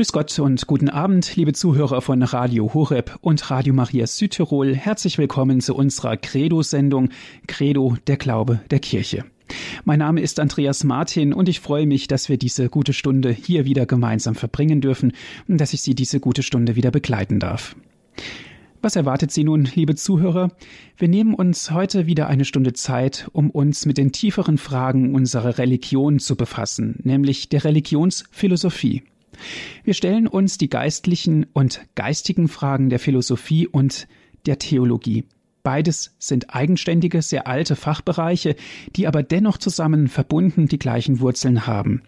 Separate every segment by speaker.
Speaker 1: Grüß Gott und guten Abend, liebe Zuhörer von Radio Horeb und Radio Maria Südtirol. Herzlich willkommen zu unserer Credo-Sendung Credo, der Glaube der Kirche. Mein Name ist Andreas Martin und ich freue mich, dass wir diese gute Stunde hier wieder gemeinsam verbringen dürfen und dass ich Sie diese gute Stunde wieder begleiten darf. Was erwartet Sie nun, liebe Zuhörer? Wir nehmen uns heute wieder eine Stunde Zeit, um uns mit den tieferen Fragen unserer Religion zu befassen, nämlich der Religionsphilosophie. Wir stellen uns die geistlichen und geistigen Fragen der Philosophie und der Theologie. Beides sind eigenständige, sehr alte Fachbereiche, die aber dennoch zusammen verbunden die gleichen Wurzeln haben.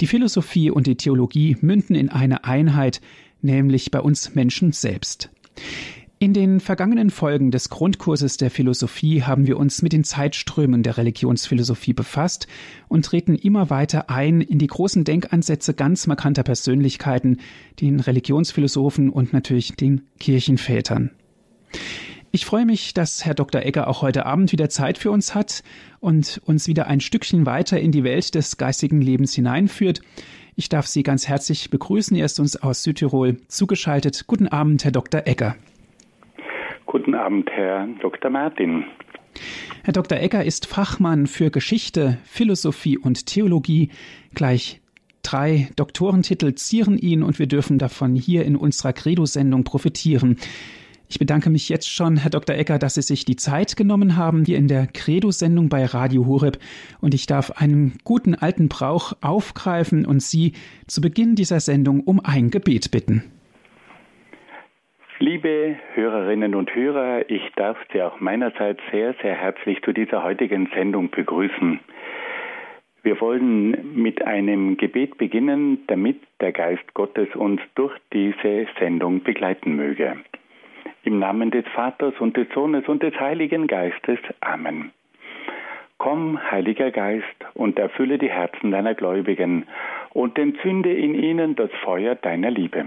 Speaker 1: Die Philosophie und die Theologie münden in eine Einheit, nämlich bei uns Menschen selbst. In den vergangenen Folgen des Grundkurses der Philosophie haben wir uns mit den Zeitströmen der Religionsphilosophie befasst und treten immer weiter ein in die großen Denkansätze ganz markanter Persönlichkeiten, den Religionsphilosophen und natürlich den Kirchenvätern. Ich freue mich, dass Herr Dr. Egger auch heute Abend wieder Zeit für uns hat und uns wieder ein Stückchen weiter in die Welt des geistigen Lebens hineinführt. Ich darf Sie ganz herzlich begrüßen. Er ist uns aus Südtirol zugeschaltet. Guten Abend, Herr Dr. Egger.
Speaker 2: Guten Abend, Herr Dr. Martin.
Speaker 1: Herr Dr. Egger ist Fachmann für Geschichte, Philosophie und Theologie. Gleich drei Doktorentitel zieren ihn und wir dürfen davon hier in unserer Credo-Sendung profitieren. Ich bedanke mich jetzt schon, Herr Dr. Ecker, dass Sie sich die Zeit genommen haben, hier in der Credo-Sendung bei Radio Horeb. Und ich darf einen guten alten Brauch aufgreifen und Sie zu Beginn dieser Sendung um ein Gebet bitten.
Speaker 2: Liebe Hörerinnen und Hörer, ich darf Sie auch meinerseits sehr, sehr herzlich zu dieser heutigen Sendung begrüßen. Wir wollen mit einem Gebet beginnen, damit der Geist Gottes uns durch diese Sendung begleiten möge. Im Namen des Vaters und des Sohnes und des Heiligen Geistes. Amen. Komm, Heiliger Geist, und erfülle die Herzen deiner Gläubigen und entzünde in ihnen das Feuer deiner Liebe.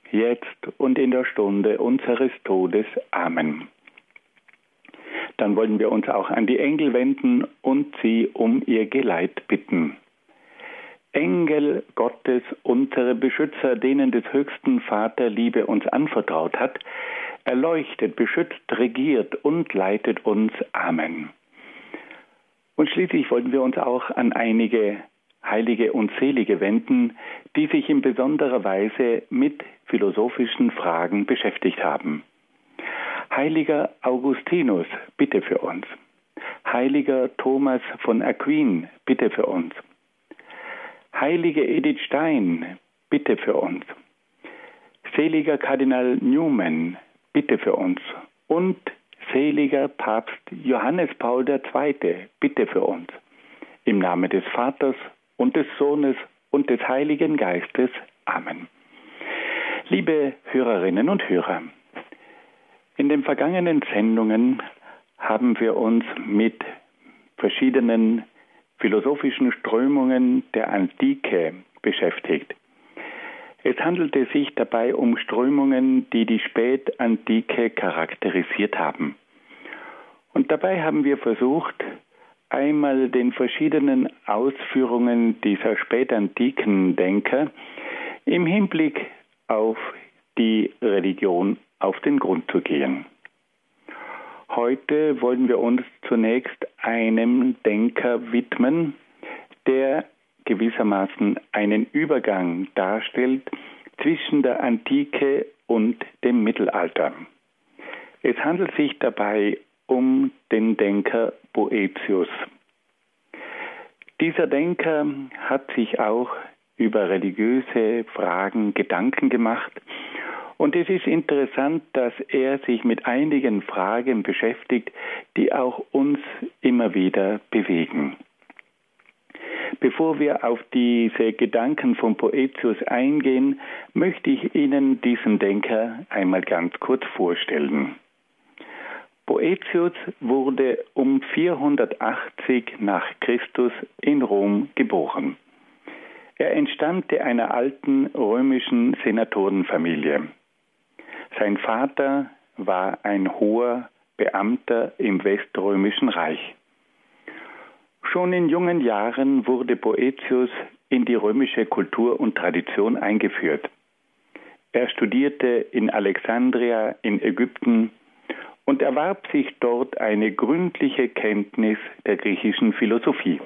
Speaker 2: jetzt und in der Stunde unseres Todes. Amen. Dann wollen wir uns auch an die Engel wenden und sie um ihr Geleit bitten. Engel Gottes, unsere Beschützer, denen des höchsten Vater Liebe uns anvertraut hat, erleuchtet, beschützt, regiert und leitet uns. Amen. Und schließlich wollen wir uns auch an einige Heilige und Selige wenden, die sich in besonderer Weise mit philosophischen Fragen beschäftigt haben. Heiliger Augustinus, bitte für uns. Heiliger Thomas von Aquin, bitte für uns. Heilige Edith Stein, bitte für uns. Seliger Kardinal Newman, bitte für uns. Und seliger Papst Johannes Paul II, bitte für uns. Im Namen des Vaters und des Sohnes und des Heiligen Geistes. Amen. Liebe Hörerinnen und Hörer, in den vergangenen Sendungen haben wir uns mit verschiedenen philosophischen Strömungen der Antike beschäftigt. Es handelte sich dabei um Strömungen, die die Spätantike charakterisiert haben. Und dabei haben wir versucht, einmal den verschiedenen Ausführungen dieser spätantiken Denker im Hinblick auf die Religion auf den Grund zu gehen. Heute wollen wir uns zunächst einem Denker widmen, der gewissermaßen einen Übergang darstellt zwischen der Antike und dem Mittelalter. Es handelt sich dabei um den Denker Boetius. Dieser Denker hat sich auch über religiöse Fragen Gedanken gemacht und es ist interessant, dass er sich mit einigen Fragen beschäftigt, die auch uns immer wieder bewegen. Bevor wir auf diese Gedanken von Boetius eingehen, möchte ich Ihnen diesen Denker einmal ganz kurz vorstellen. Boetius wurde um 480 nach Christus in Rom geboren. Er entstammte einer alten römischen Senatorenfamilie. Sein Vater war ein hoher Beamter im Weströmischen Reich. Schon in jungen Jahren wurde Boetius in die römische Kultur und Tradition eingeführt. Er studierte in Alexandria in Ägypten und erwarb sich dort eine gründliche Kenntnis der griechischen Philosophie.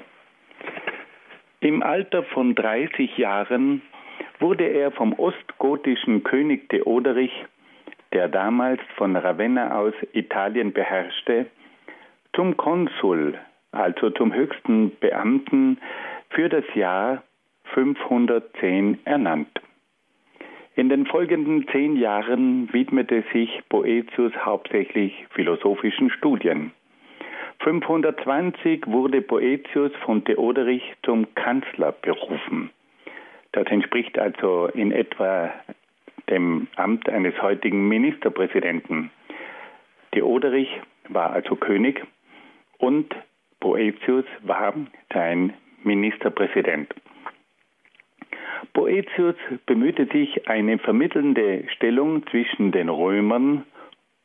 Speaker 2: Im Alter von 30 Jahren wurde er vom ostgotischen König Theoderich, der damals von Ravenna aus Italien beherrschte, zum Konsul also zum höchsten Beamten, für das Jahr 510 ernannt. In den folgenden zehn Jahren widmete sich Boetius hauptsächlich philosophischen Studien. 520 wurde Boetius von Theoderich zum Kanzler berufen. Das entspricht also in etwa dem Amt eines heutigen Ministerpräsidenten. Theoderich war also König und Boetius war sein Ministerpräsident. Boetius bemühte sich, eine vermittelnde Stellung zwischen den Römern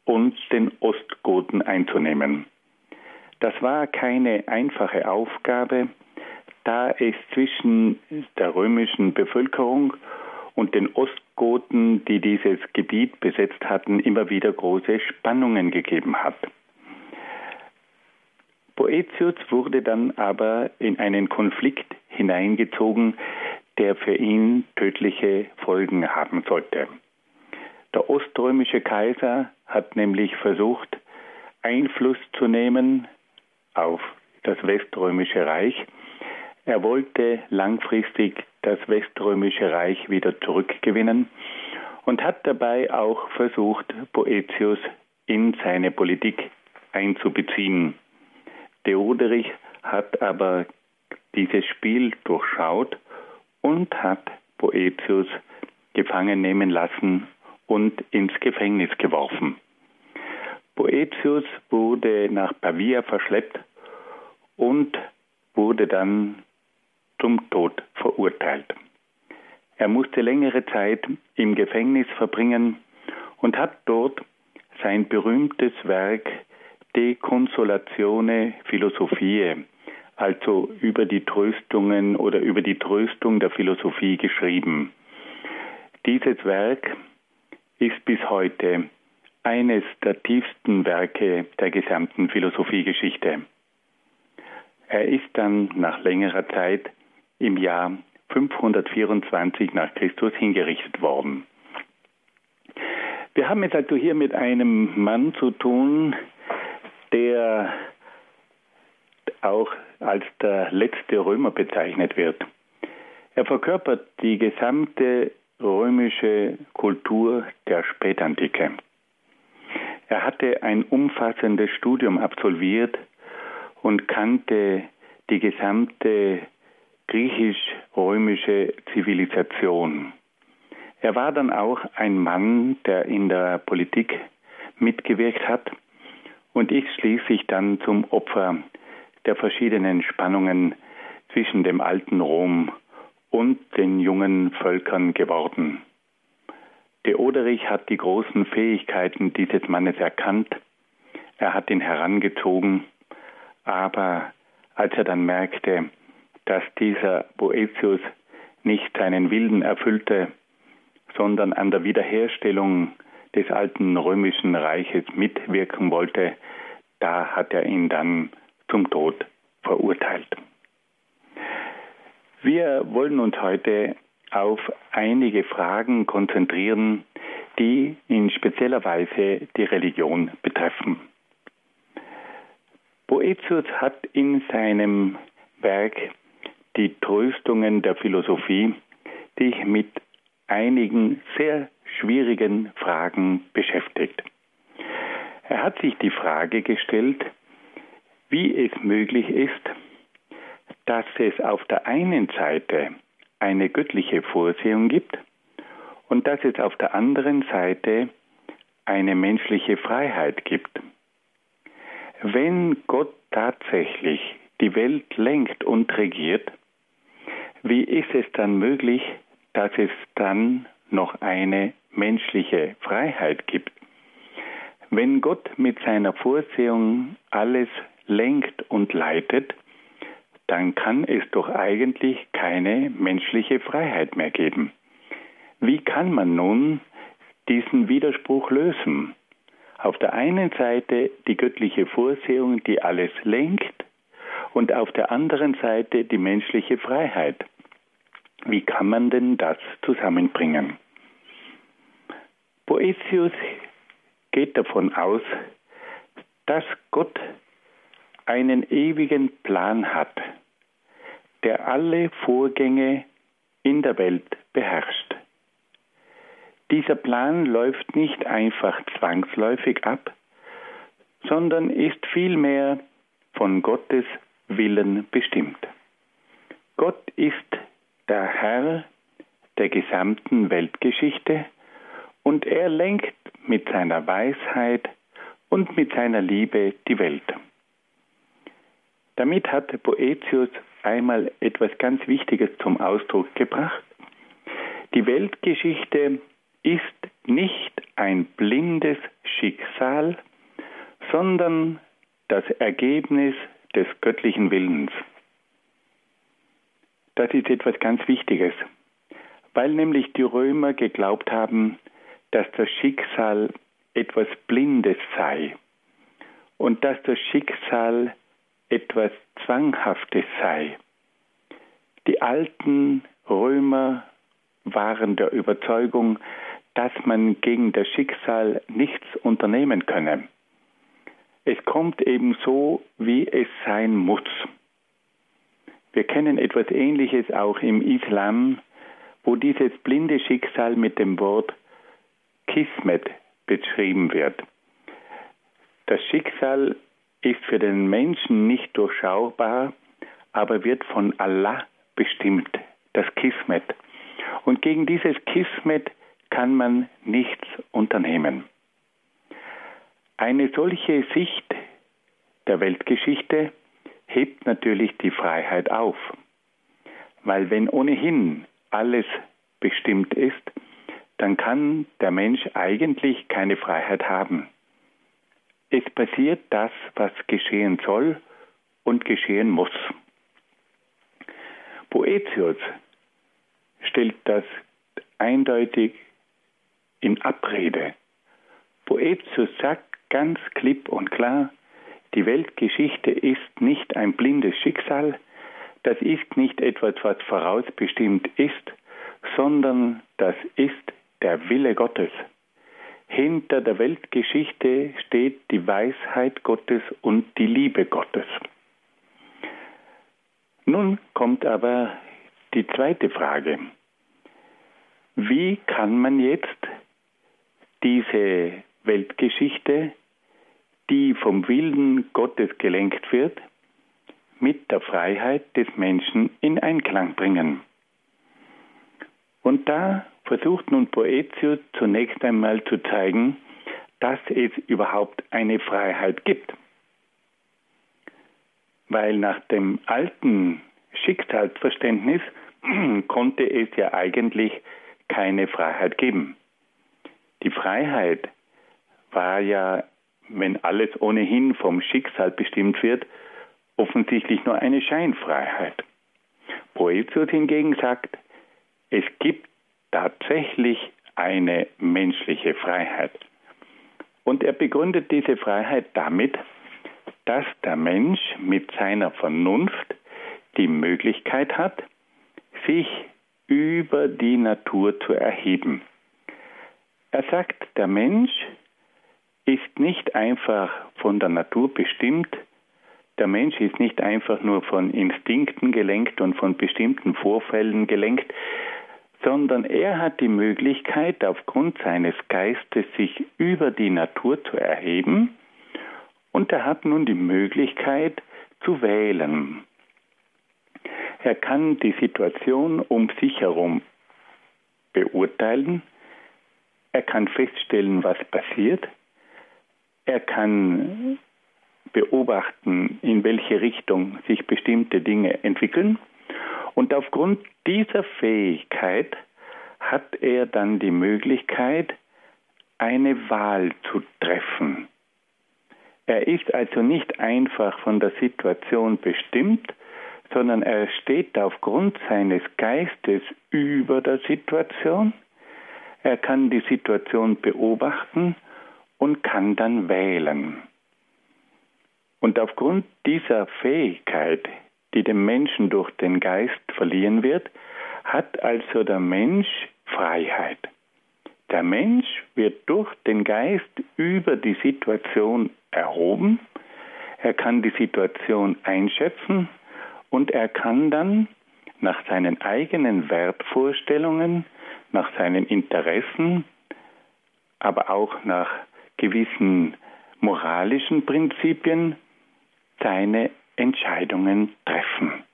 Speaker 2: und den Ostgoten einzunehmen. Das war keine einfache Aufgabe, da es zwischen der römischen Bevölkerung und den Ostgoten, die dieses Gebiet besetzt hatten, immer wieder große Spannungen gegeben hat. Boetius wurde dann aber in einen Konflikt hineingezogen, der für ihn tödliche Folgen haben sollte. Der oströmische Kaiser hat nämlich versucht, Einfluss zu nehmen auf das weströmische Reich. Er wollte langfristig das weströmische Reich wieder zurückgewinnen und hat dabei auch versucht, Boetius in seine Politik einzubeziehen. Theoderich hat aber dieses Spiel durchschaut und hat Boetius gefangen nehmen lassen und ins Gefängnis geworfen. Boetius wurde nach Pavia verschleppt und wurde dann zum Tod verurteilt. Er musste längere Zeit im Gefängnis verbringen und hat dort sein berühmtes Werk De Consolatione Philosophiae, also über die Tröstungen oder über die Tröstung der Philosophie geschrieben. Dieses Werk ist bis heute eines der tiefsten Werke der gesamten Philosophiegeschichte. Er ist dann nach längerer Zeit im Jahr 524 nach Christus hingerichtet worden. Wir haben es also hier mit einem Mann zu tun, der auch als der letzte Römer bezeichnet wird. Er verkörpert die gesamte römische Kultur der Spätantike. Er hatte ein umfassendes Studium absolviert und kannte die gesamte griechisch-römische Zivilisation. Er war dann auch ein Mann, der in der Politik mitgewirkt hat und ist schließlich dann zum Opfer der verschiedenen Spannungen zwischen dem alten Rom und den jungen Völkern geworden. Theoderich hat die großen Fähigkeiten dieses Mannes erkannt, er hat ihn herangezogen, aber als er dann merkte, dass dieser Boetius nicht seinen Willen erfüllte, sondern an der Wiederherstellung des alten römischen Reiches mitwirken wollte, da hat er ihn dann zum Tod verurteilt. Wir wollen uns heute auf einige Fragen konzentrieren, die in spezieller Weise die Religion betreffen. Boetius hat in seinem Werk die Tröstungen der Philosophie sich mit einigen sehr schwierigen Fragen beschäftigt. Er hat sich die Frage gestellt, wie es möglich ist, dass es auf der einen Seite eine göttliche Vorsehung gibt und dass es auf der anderen Seite eine menschliche Freiheit gibt. Wenn Gott tatsächlich die Welt lenkt und regiert, wie ist es dann möglich, dass es dann noch eine menschliche Freiheit gibt? Wenn Gott mit seiner Vorsehung alles lenkt und leitet, dann kann es doch eigentlich keine menschliche Freiheit mehr geben. Wie kann man nun diesen Widerspruch lösen? Auf der einen Seite die göttliche Vorsehung, die alles lenkt, und auf der anderen Seite die menschliche Freiheit. Wie kann man denn das zusammenbringen? Boetius geht davon aus, dass Gott einen ewigen Plan hat, der alle Vorgänge in der Welt beherrscht. Dieser Plan läuft nicht einfach zwangsläufig ab, sondern ist vielmehr von Gottes Willen bestimmt. Gott ist der Herr der gesamten Weltgeschichte und er lenkt mit seiner Weisheit und mit seiner Liebe die Welt. Damit hat Boetius einmal etwas ganz Wichtiges zum Ausdruck gebracht. Die Weltgeschichte ist nicht ein blindes Schicksal, sondern das Ergebnis des göttlichen Willens. Das ist etwas ganz Wichtiges, weil nämlich die Römer geglaubt haben, dass das Schicksal etwas Blindes sei und dass das Schicksal etwas Zwanghaftes sei. Die alten Römer waren der Überzeugung, dass man gegen das Schicksal nichts unternehmen könne. Es kommt eben so, wie es sein muss. Wir kennen etwas Ähnliches auch im Islam, wo dieses blinde Schicksal mit dem Wort Kismet beschrieben wird. Das Schicksal ist für den Menschen nicht durchschaubar, aber wird von Allah bestimmt, das Kismet. Und gegen dieses Kismet kann man nichts unternehmen. Eine solche Sicht der Weltgeschichte hebt natürlich die Freiheit auf, weil wenn ohnehin alles bestimmt ist, dann kann der Mensch eigentlich keine Freiheit haben. Es passiert das, was geschehen soll und geschehen muss. Boetius stellt das eindeutig in Abrede. Boetius sagt ganz klipp und klar, die Weltgeschichte ist nicht ein blindes Schicksal, das ist nicht etwas, was vorausbestimmt ist, sondern das ist der Wille Gottes. Hinter der Weltgeschichte steht die Weisheit Gottes und die Liebe Gottes. Nun kommt aber die zweite Frage. Wie kann man jetzt diese Weltgeschichte die vom Willen Gottes gelenkt wird, mit der Freiheit des Menschen in Einklang bringen. Und da versucht nun Boetius zunächst einmal zu zeigen, dass es überhaupt eine Freiheit gibt. Weil nach dem alten Schicksalsverständnis konnte es ja eigentlich keine Freiheit geben. Die Freiheit war ja wenn alles ohnehin vom Schicksal bestimmt wird, offensichtlich nur eine Scheinfreiheit. Boetius hingegen sagt, es gibt tatsächlich eine menschliche Freiheit. Und er begründet diese Freiheit damit, dass der Mensch mit seiner Vernunft die Möglichkeit hat, sich über die Natur zu erheben. Er sagt, der Mensch ist nicht einfach von der Natur bestimmt. Der Mensch ist nicht einfach nur von Instinkten gelenkt und von bestimmten Vorfällen gelenkt, sondern er hat die Möglichkeit, aufgrund seines Geistes sich über die Natur zu erheben und er hat nun die Möglichkeit zu wählen. Er kann die Situation um sich herum beurteilen. Er kann feststellen, was passiert. Er kann beobachten, in welche Richtung sich bestimmte Dinge entwickeln. Und aufgrund dieser Fähigkeit hat er dann die Möglichkeit, eine Wahl zu treffen. Er ist also nicht einfach von der Situation bestimmt, sondern er steht aufgrund seines Geistes über der Situation. Er kann die Situation beobachten und kann dann wählen. Und aufgrund dieser Fähigkeit, die dem Menschen durch den Geist verliehen wird, hat also der Mensch Freiheit. Der Mensch wird durch den Geist über die Situation erhoben, er kann die Situation einschätzen und er kann dann nach seinen eigenen Wertvorstellungen, nach seinen Interessen, aber auch nach gewissen moralischen Prinzipien seine Entscheidungen treffen.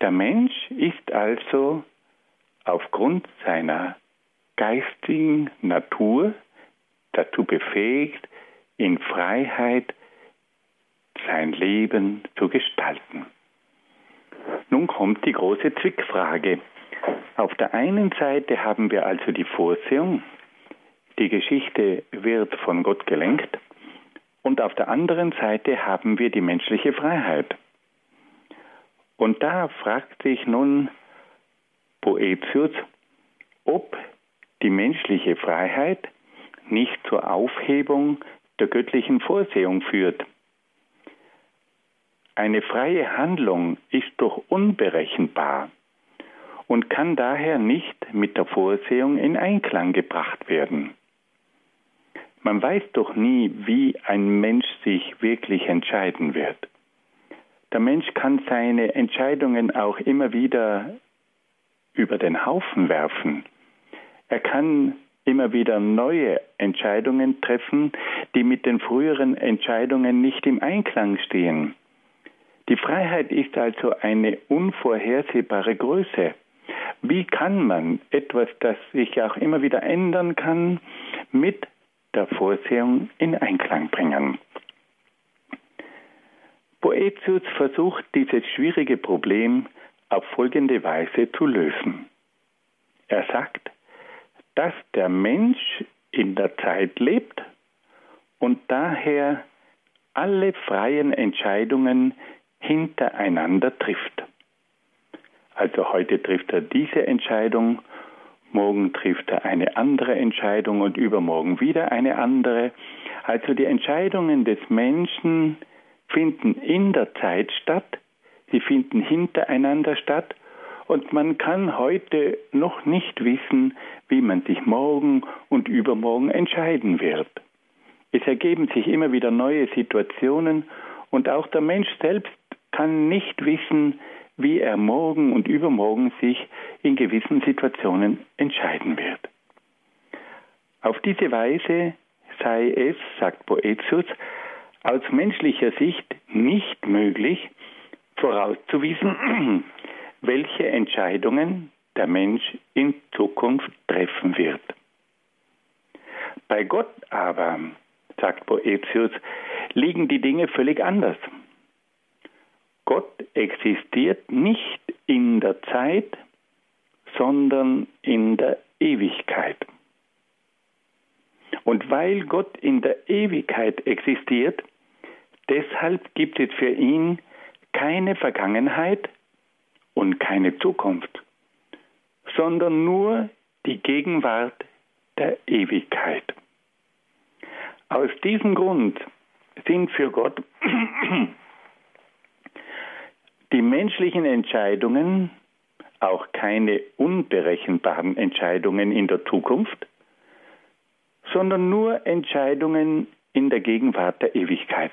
Speaker 2: Der Mensch ist also aufgrund seiner geistigen Natur dazu befähigt, in Freiheit sein Leben zu gestalten. Nun kommt die große Zwickfrage. Auf der einen Seite haben wir also die Vorsehung, die Geschichte wird von Gott gelenkt, und auf der anderen Seite haben wir die menschliche Freiheit. Und da fragt sich nun Boetius, ob die menschliche Freiheit nicht zur Aufhebung der göttlichen Vorsehung führt. Eine freie Handlung ist doch unberechenbar und kann daher nicht mit der Vorsehung in Einklang gebracht werden. Man weiß doch nie, wie ein Mensch sich wirklich entscheiden wird. Der Mensch kann seine Entscheidungen auch immer wieder über den Haufen werfen. Er kann immer wieder neue Entscheidungen treffen, die mit den früheren Entscheidungen nicht im Einklang stehen. Die Freiheit ist also eine unvorhersehbare Größe. Wie kann man etwas, das sich auch immer wieder ändern kann, mit der Vorsehung in Einklang bringen. Boetius versucht dieses schwierige Problem auf folgende Weise zu lösen. Er sagt, dass der Mensch in der Zeit lebt und daher alle freien Entscheidungen hintereinander trifft. Also heute trifft er diese Entscheidung morgen trifft er eine andere Entscheidung und übermorgen wieder eine andere. Also die Entscheidungen des Menschen finden in der Zeit statt, sie finden hintereinander statt und man kann heute noch nicht wissen, wie man sich morgen und übermorgen entscheiden wird. Es ergeben sich immer wieder neue Situationen und auch der Mensch selbst kann nicht wissen, wie er morgen und übermorgen sich in gewissen Situationen entscheiden wird. Auf diese Weise sei es, sagt Boetius, aus menschlicher Sicht nicht möglich, vorauszuwiesen, welche Entscheidungen der Mensch in Zukunft treffen wird. Bei Gott aber, sagt Boetius, liegen die Dinge völlig anders. Gott existiert nicht in der Zeit, sondern in der Ewigkeit. Und weil Gott in der Ewigkeit existiert, deshalb gibt es für ihn keine Vergangenheit und keine Zukunft, sondern nur die Gegenwart der Ewigkeit. Aus diesem Grund sind für Gott die menschlichen Entscheidungen, auch keine unberechenbaren Entscheidungen in der Zukunft, sondern nur Entscheidungen in der Gegenwart der Ewigkeit.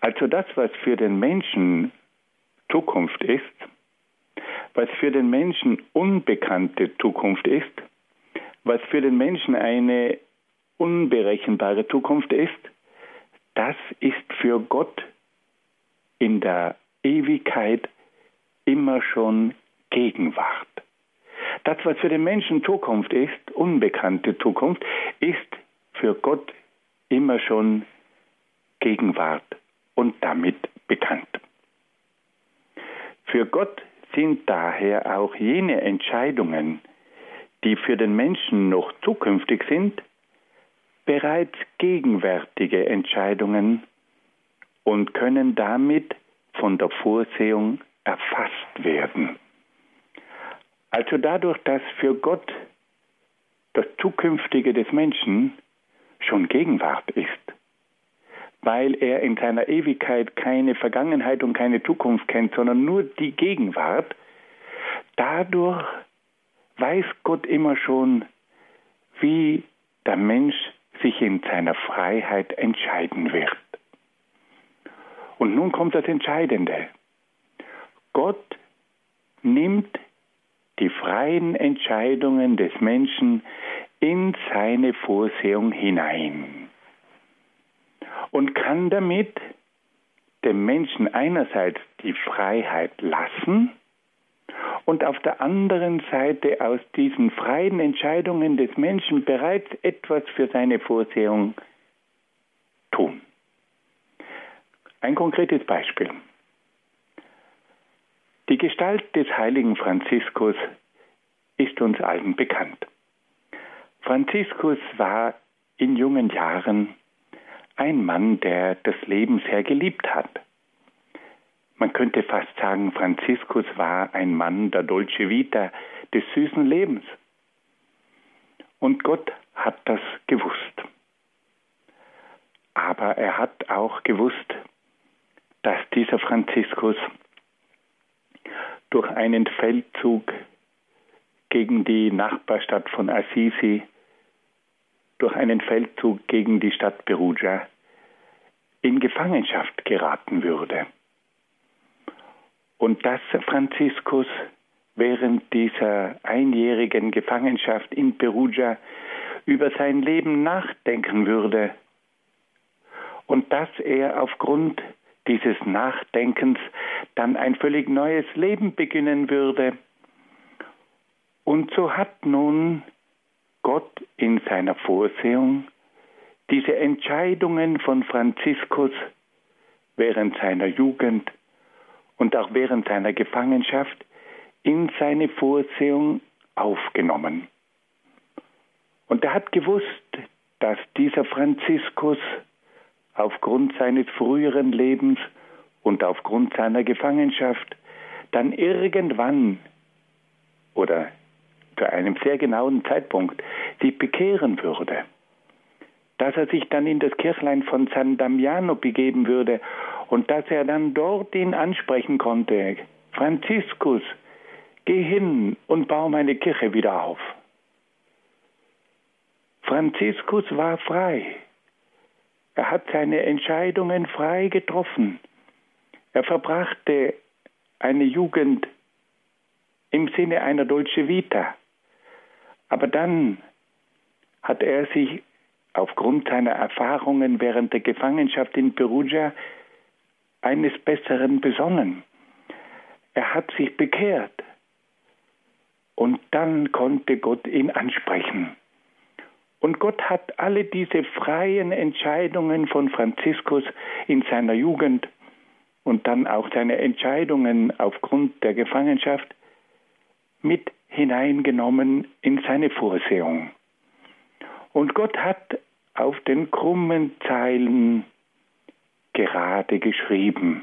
Speaker 2: Also das, was für den Menschen Zukunft ist, was für den Menschen unbekannte Zukunft ist, was für den Menschen eine unberechenbare Zukunft ist, das ist für Gott in der Ewigkeit immer schon Gegenwart. Das, was für den Menschen Zukunft ist, unbekannte Zukunft, ist für Gott immer schon Gegenwart und damit bekannt. Für Gott sind daher auch jene Entscheidungen, die für den Menschen noch zukünftig sind, bereits gegenwärtige Entscheidungen und können damit von der Vorsehung erfasst werden. Also dadurch, dass für Gott das Zukünftige des Menschen schon Gegenwart ist, weil er in seiner Ewigkeit keine Vergangenheit und keine Zukunft kennt, sondern nur die Gegenwart, dadurch weiß Gott immer schon, wie der Mensch sich in seiner Freiheit entscheiden wird. Und nun kommt das Entscheidende. Gott nimmt die freien Entscheidungen des Menschen in seine Vorsehung hinein und kann damit dem Menschen einerseits die Freiheit lassen und auf der anderen Seite aus diesen freien Entscheidungen des Menschen bereits etwas für seine Vorsehung tun. Ein konkretes Beispiel. Die Gestalt des heiligen Franziskus ist uns allen bekannt. Franziskus war in jungen Jahren ein Mann, der das Leben sehr geliebt hat. Man könnte fast sagen, Franziskus war ein Mann der Dolce Vita, des süßen Lebens. Und Gott hat das gewusst. Aber er hat auch gewusst, dass dieser Franziskus durch einen Feldzug gegen die Nachbarstadt von Assisi, durch einen Feldzug gegen die Stadt Perugia in Gefangenschaft geraten würde. Und dass Franziskus während dieser einjährigen Gefangenschaft in Perugia über sein Leben nachdenken würde und dass er aufgrund dieses Nachdenkens dann ein völlig neues Leben beginnen würde. Und so hat nun Gott in seiner Vorsehung diese Entscheidungen von Franziskus während seiner Jugend und auch während seiner Gefangenschaft in seine Vorsehung aufgenommen. Und er hat gewusst, dass dieser Franziskus aufgrund seines früheren Lebens und aufgrund seiner Gefangenschaft dann irgendwann oder zu einem sehr genauen Zeitpunkt sich bekehren würde. Dass er sich dann in das Kirchlein von San Damiano begeben würde und dass er dann dort ihn ansprechen konnte. Franziskus, geh hin und baue meine Kirche wieder auf. Franziskus war frei. Er hat seine Entscheidungen frei getroffen. Er verbrachte eine Jugend im Sinne einer Dolce Vita. Aber dann hat er sich aufgrund seiner Erfahrungen während der Gefangenschaft in Perugia eines Besseren besonnen. Er hat sich bekehrt. Und dann konnte Gott ihn ansprechen. Und Gott hat alle diese freien Entscheidungen von Franziskus in seiner Jugend und dann auch seine Entscheidungen aufgrund der Gefangenschaft mit hineingenommen in seine Vorsehung. Und Gott hat auf den krummen Zeilen gerade geschrieben.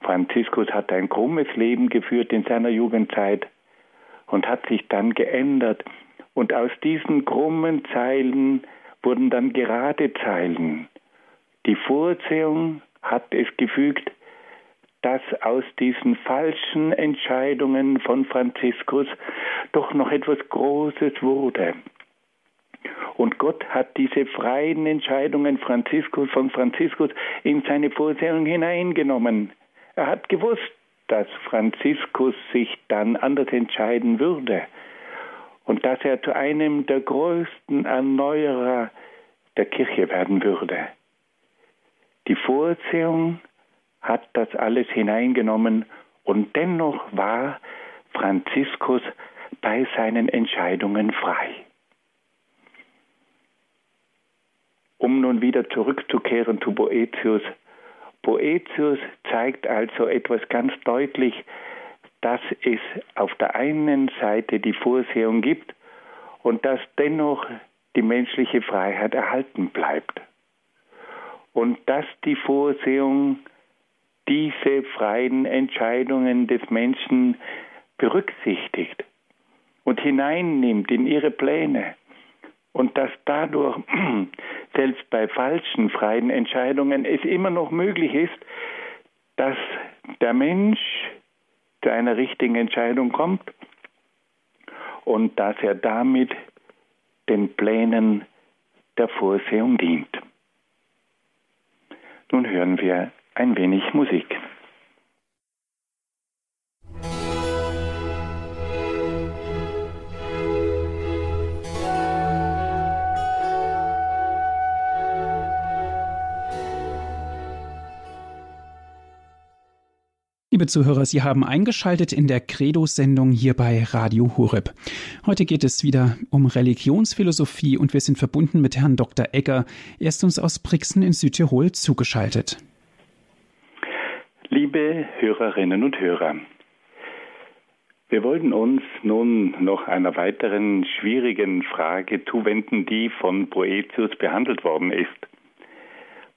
Speaker 2: Franziskus hat ein krummes Leben geführt in seiner Jugendzeit und hat sich dann geändert und aus diesen krummen Zeilen wurden dann gerade Zeilen. Die Vorsehung hat es gefügt, dass aus diesen falschen Entscheidungen von Franziskus doch noch etwas Großes wurde. Und Gott hat diese freien Entscheidungen Franziskus von Franziskus in seine Vorsehung hineingenommen. Er hat gewusst, dass Franziskus sich dann anders entscheiden würde und dass er zu einem der größten Erneuerer der Kirche werden würde. Die Vorsehung hat das alles hineingenommen Und dennoch war Franziskus bei seinen Entscheidungen frei. Um nun wieder zurückzukehren zu Boetius. Boetius zeigt also etwas ganz deutlich, dass es auf der einen Seite die Vorsehung gibt und dass dennoch die menschliche Freiheit erhalten bleibt. Und dass die Vorsehung diese freien Entscheidungen des Menschen berücksichtigt und hineinnimmt in ihre Pläne und dass dadurch selbst bei falschen freien Entscheidungen es immer noch möglich ist, dass der Mensch zu einer richtigen Entscheidung kommt und dass er damit den Plänen der Vorsehung dient. Nun hören wir ein wenig Musik.
Speaker 1: Liebe Zuhörer, Sie haben eingeschaltet in der Credo-Sendung hier bei Radio Horeb. Heute geht es wieder um Religionsphilosophie und wir sind verbunden mit Herrn Dr. Egger. Er ist uns aus Brixen in Südtirol zugeschaltet.
Speaker 2: Liebe Hörerinnen und Hörer, wir wollten uns nun noch einer weiteren schwierigen Frage zuwenden, die von Boetius behandelt worden ist.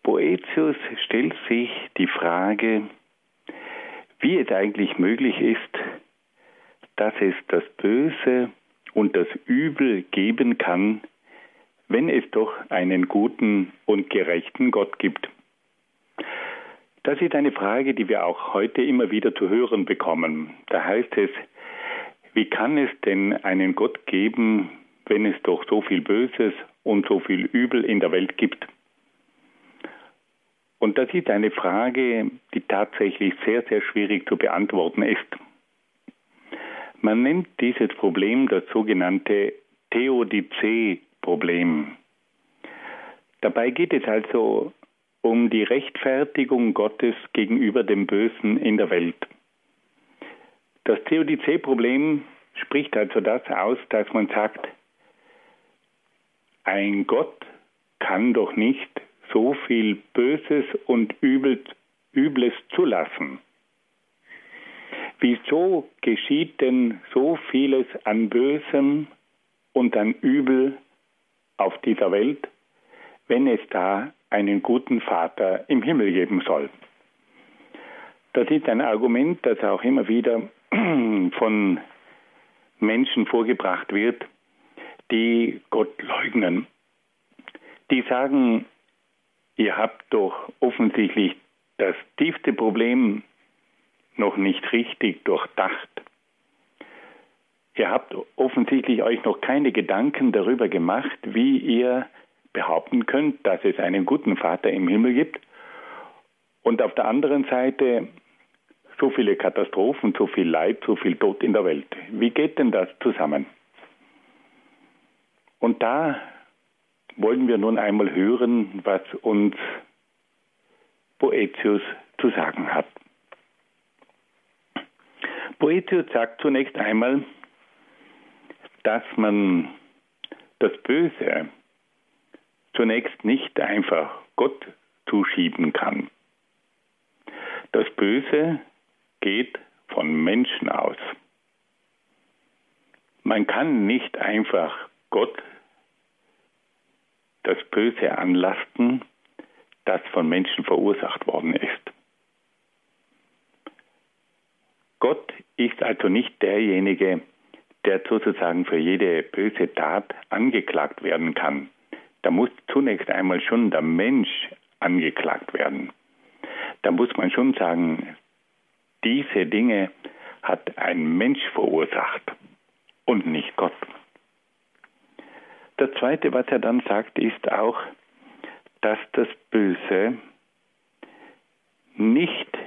Speaker 2: Boetius stellt sich die Frage, wie es eigentlich möglich ist, dass es das Böse und das Übel geben kann, wenn es doch einen guten und gerechten Gott gibt. Das ist eine Frage, die wir auch heute immer wieder zu hören bekommen. Da heißt es, wie kann es denn einen Gott geben, wenn es doch so viel Böses und so viel Übel in der Welt gibt? Und das ist eine Frage, die tatsächlich sehr, sehr schwierig zu beantworten ist. Man nennt dieses Problem das sogenannte Theodizee-Problem. Dabei geht es also um die Rechtfertigung Gottes gegenüber dem Bösen in der Welt. Das Theodizee-Problem spricht also das aus, dass man sagt, ein Gott kann doch nicht so viel Böses und Übles zulassen? Wieso geschieht denn so vieles an Bösem und an Übel auf dieser Welt, wenn es da einen guten Vater im Himmel geben soll? Das ist ein Argument, das auch immer wieder von Menschen vorgebracht wird, die Gott leugnen. Die sagen, ihr habt doch offensichtlich das tiefste Problem noch nicht richtig durchdacht. Ihr habt offensichtlich euch noch keine Gedanken darüber gemacht, wie ihr behaupten könnt, dass es einen guten Vater im Himmel gibt und auf der anderen Seite so viele Katastrophen, so viel Leid, so viel Tod in der Welt. Wie geht denn das zusammen? Und da wollen wir nun einmal hören, was uns Boetius zu sagen hat. Boetius sagt zunächst einmal, dass man das Böse zunächst nicht einfach Gott zuschieben kann. Das Böse geht von Menschen aus. Man kann nicht einfach Gott das Böse anlasten, das von Menschen verursacht worden ist. Gott ist also nicht derjenige, der sozusagen für jede böse Tat angeklagt werden kann. Da muss zunächst einmal schon der Mensch angeklagt werden. Da muss man schon sagen, diese Dinge hat ein Mensch verursacht und nicht Gott. Das Zweite, was er dann sagt, ist auch, dass das Böse nicht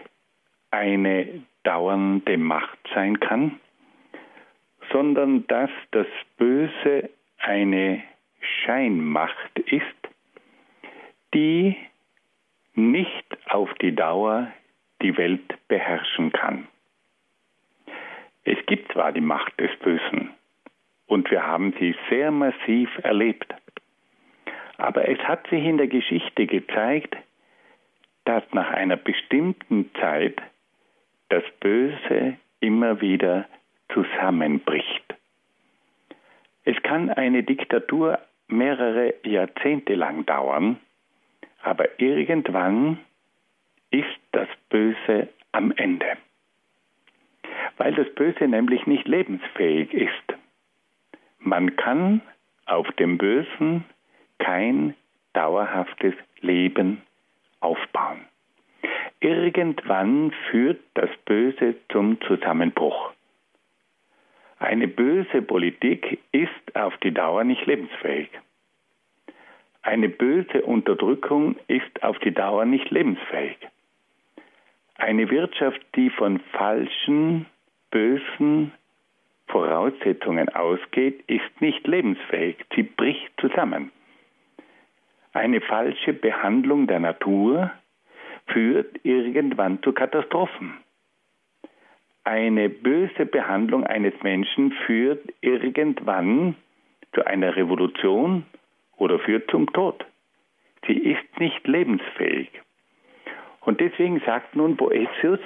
Speaker 2: eine dauernde Macht sein kann, sondern dass das Böse eine Scheinmacht ist, die nicht auf die Dauer die Welt beherrschen kann. Es gibt zwar die Macht des Bösen und wir haben sie sehr massiv erlebt, aber es hat sich in der Geschichte gezeigt, dass nach einer bestimmten Zeit das Böse immer wieder zusammenbricht. Es kann eine Diktatur mehrere Jahrzehnte lang dauern, aber irgendwann ist das Böse am Ende. Weil das Böse nämlich nicht lebensfähig ist. Man kann auf dem Bösen kein dauerhaftes Leben aufbauen. Irgendwann führt das Böse zum Zusammenbruch. Eine böse Politik ist auf die Dauer nicht lebensfähig. Eine böse Unterdrückung ist auf die Dauer nicht lebensfähig. Eine Wirtschaft, die von falschen, bösen Voraussetzungen ausgeht, ist nicht lebensfähig. Sie bricht zusammen. Eine falsche Behandlung der Natur führt irgendwann zu Katastrophen. Eine böse Behandlung eines Menschen führt irgendwann zu einer Revolution oder führt zum Tod. Sie ist nicht lebensfähig. Und deswegen sagt nun Boetius,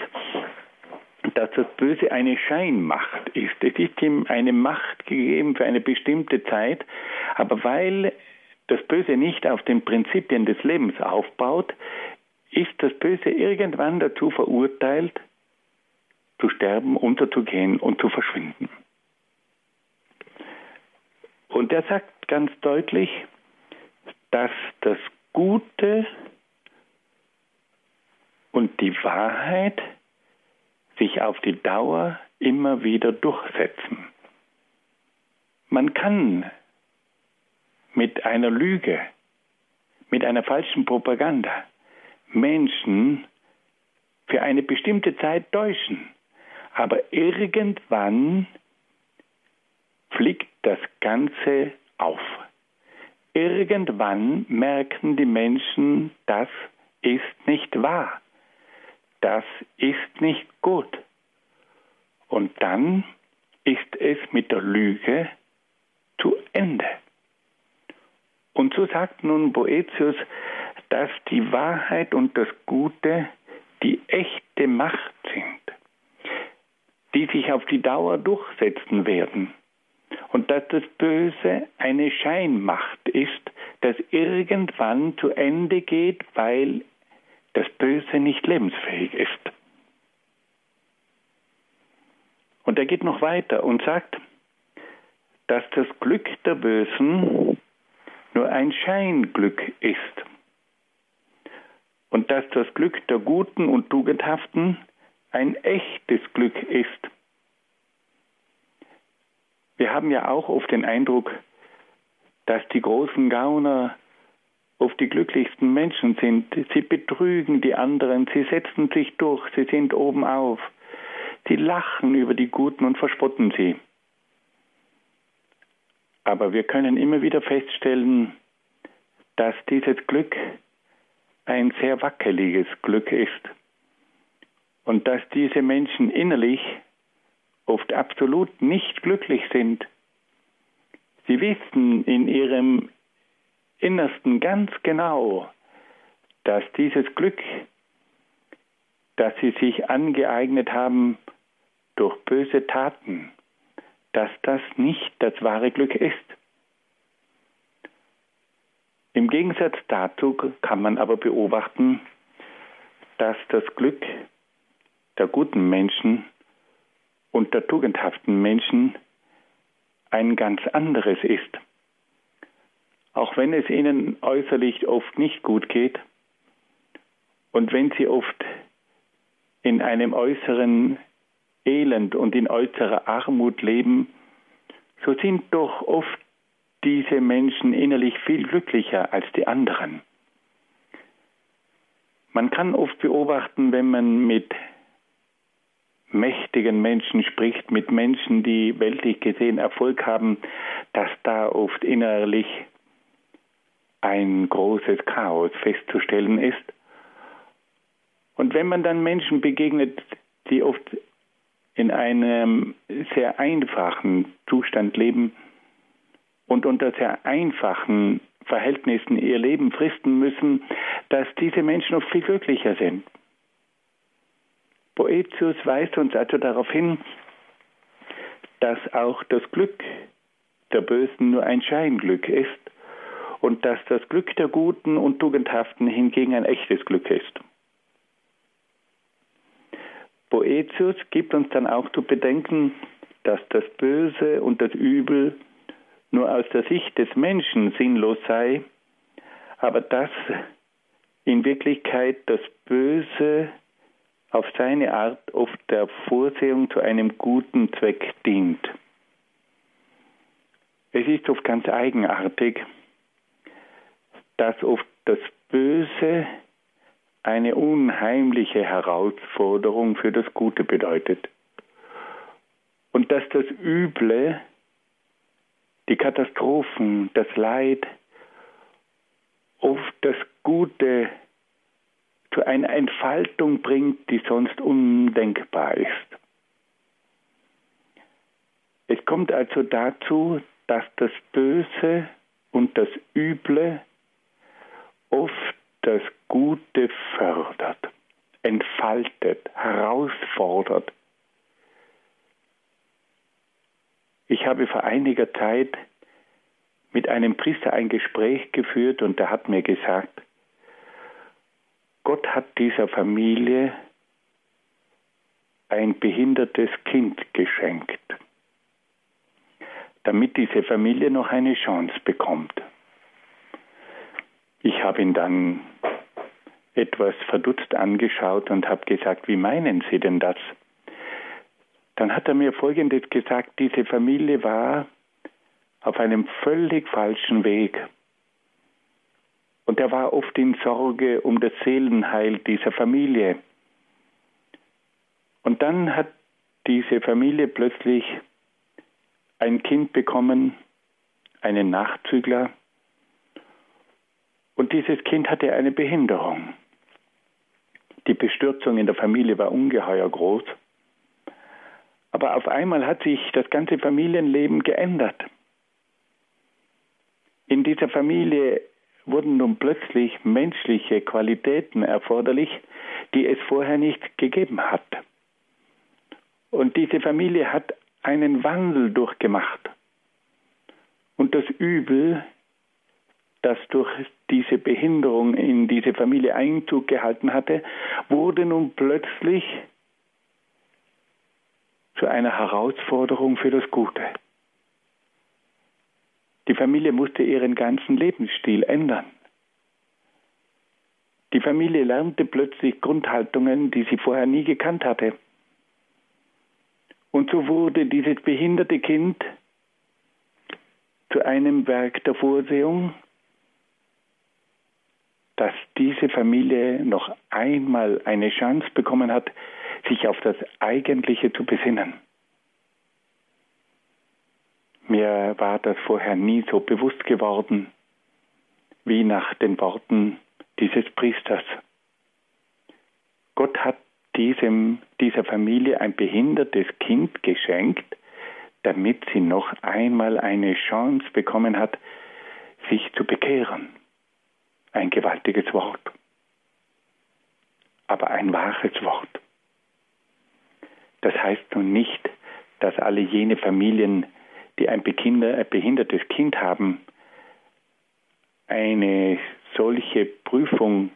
Speaker 2: dass das Böse eine Scheinmacht ist. Es ist ihm eine Macht gegeben für eine bestimmte Zeit, aber weil das Böse nicht auf den Prinzipien des Lebens aufbaut, ist das Böse irgendwann dazu verurteilt, zu sterben, unterzugehen und zu verschwinden. Und er sagt ganz deutlich, dass das Gute und die Wahrheit sich auf die Dauer immer wieder durchsetzen. Man kann mit einer Lüge, mit einer falschen Propaganda Menschen für eine bestimmte Zeit täuschen. Aber irgendwann fliegt das Ganze auf. Irgendwann merken die Menschen, das ist nicht wahr. Das ist nicht gut. Und dann ist es mit der Lüge zu Ende. Und so sagt nun Boetius, dass die Wahrheit und das Gute die echte Macht sind, die sich auf die Dauer durchsetzen werden. Und dass das Böse eine Scheinmacht ist, das irgendwann zu Ende geht, weil das Böse nicht lebensfähig ist. Und er geht noch weiter und sagt, dass das Glück der Bösen nur ein Scheinglück ist und dass das Glück der Guten und Tugendhaften ein echtes Glück ist. Wir haben ja auch oft den Eindruck, dass die großen Gauner oft die glücklichsten Menschen sind. Sie betrügen die anderen, sie setzen sich durch, sie sind oben auf. Sie lachen über die Guten und verspotten sie. Aber wir können immer wieder feststellen, dass dieses Glück ein sehr wackeliges Glück ist und dass diese Menschen innerlich oft absolut nicht glücklich sind. Sie wissen in ihrem Innersten ganz genau, dass dieses Glück, das sie sich angeeignet haben durch böse Taten, dass das nicht das wahre Glück ist. Im Gegensatz dazu kann man aber beobachten, dass das Glück der guten Menschen und der tugendhaften Menschen ein ganz anderes ist. Auch wenn es ihnen äußerlich oft nicht gut geht und wenn sie oft in einem äußeren Elend und in äußerer Armut leben, so sind doch oft diese Menschen innerlich viel glücklicher als die anderen. Man kann oft beobachten, wenn man mit mächtigen Menschen spricht, mit Menschen, die weltlich gesehen Erfolg haben, dass da oft innerlich ein großes Chaos festzustellen ist. Und wenn man dann Menschen begegnet, die oft in einem sehr einfachen Zustand leben und unter sehr einfachen Verhältnissen ihr Leben fristen müssen, dass diese Menschen noch viel glücklicher sind. Boetius weist uns also darauf hin, dass auch das Glück der Bösen nur ein Scheinglück ist und dass das Glück der Guten und Tugendhaften hingegen ein echtes Glück ist. Boetius gibt uns dann auch zu bedenken, dass das Böse und das Übel nur aus der Sicht des Menschen sinnlos sei, aber dass in Wirklichkeit das Böse auf seine Art oft der Vorsehung zu einem guten Zweck dient. Es ist oft ganz eigenartig, dass oft das Böse eine unheimliche Herausforderung für das Gute bedeutet. Und dass das Üble die Katastrophen, das Leid, oft das Gute zu einer Entfaltung bringt, die sonst undenkbar ist. Es kommt also dazu, dass das Böse und das Üble oft das Gute fördert, entfaltet, herausfordert, Ich habe vor einiger Zeit mit einem Priester ein Gespräch geführt und der hat mir gesagt, Gott hat dieser Familie ein behindertes Kind geschenkt, damit diese Familie noch eine Chance bekommt. Ich habe ihn dann etwas verdutzt angeschaut und habe gesagt, wie meinen Sie denn das? Dann hat er mir Folgendes gesagt, diese Familie war auf einem völlig falschen Weg. Und er war oft in Sorge um das Seelenheil dieser Familie. Und dann hat diese Familie plötzlich ein Kind bekommen, einen Nachzügler. Und dieses Kind hatte eine Behinderung. Die Bestürzung in der Familie war ungeheuer groß. Aber auf einmal hat sich das ganze Familienleben geändert. In dieser Familie wurden nun plötzlich menschliche Qualitäten erforderlich, die es vorher nicht gegeben hat. Und diese Familie hat einen Wandel durchgemacht. Und das Übel, das durch diese Behinderung in diese Familie Einzug gehalten hatte, wurde nun plötzlich zu einer Herausforderung für das Gute. Die Familie musste ihren ganzen Lebensstil ändern. Die Familie lernte plötzlich Grundhaltungen, die sie vorher nie gekannt hatte. Und so wurde dieses behinderte Kind zu einem Werk der Vorsehung, dass diese Familie noch einmal eine Chance bekommen hat, sich auf das Eigentliche zu besinnen. Mir war das vorher nie so bewusst geworden wie nach den Worten dieses Priesters. Gott hat diesem, dieser Familie ein behindertes Kind geschenkt, damit sie noch einmal eine Chance bekommen hat, sich zu bekehren. Ein gewaltiges Wort, aber ein wahres Wort. Das heißt nun nicht, dass alle jene Familien, die ein behindertes Kind haben, eine solche Prüfung